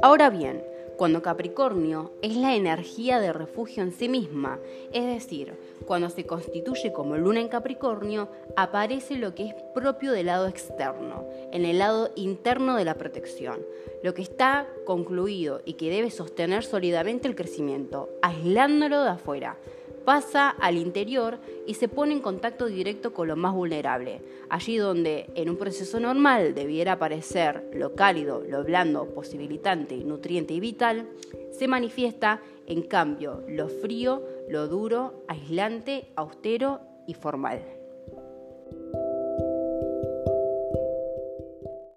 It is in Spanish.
Ahora bien, cuando Capricornio es la energía de refugio en sí misma, es decir, cuando se constituye como luna en Capricornio, aparece lo que es propio del lado externo, en el lado interno de la protección, lo que está concluido y que debe sostener sólidamente el crecimiento, aislándolo de afuera pasa al interior y se pone en contacto directo con lo más vulnerable, allí donde en un proceso normal debiera aparecer lo cálido, lo blando, posibilitante, nutriente y vital, se manifiesta en cambio lo frío, lo duro, aislante, austero y formal.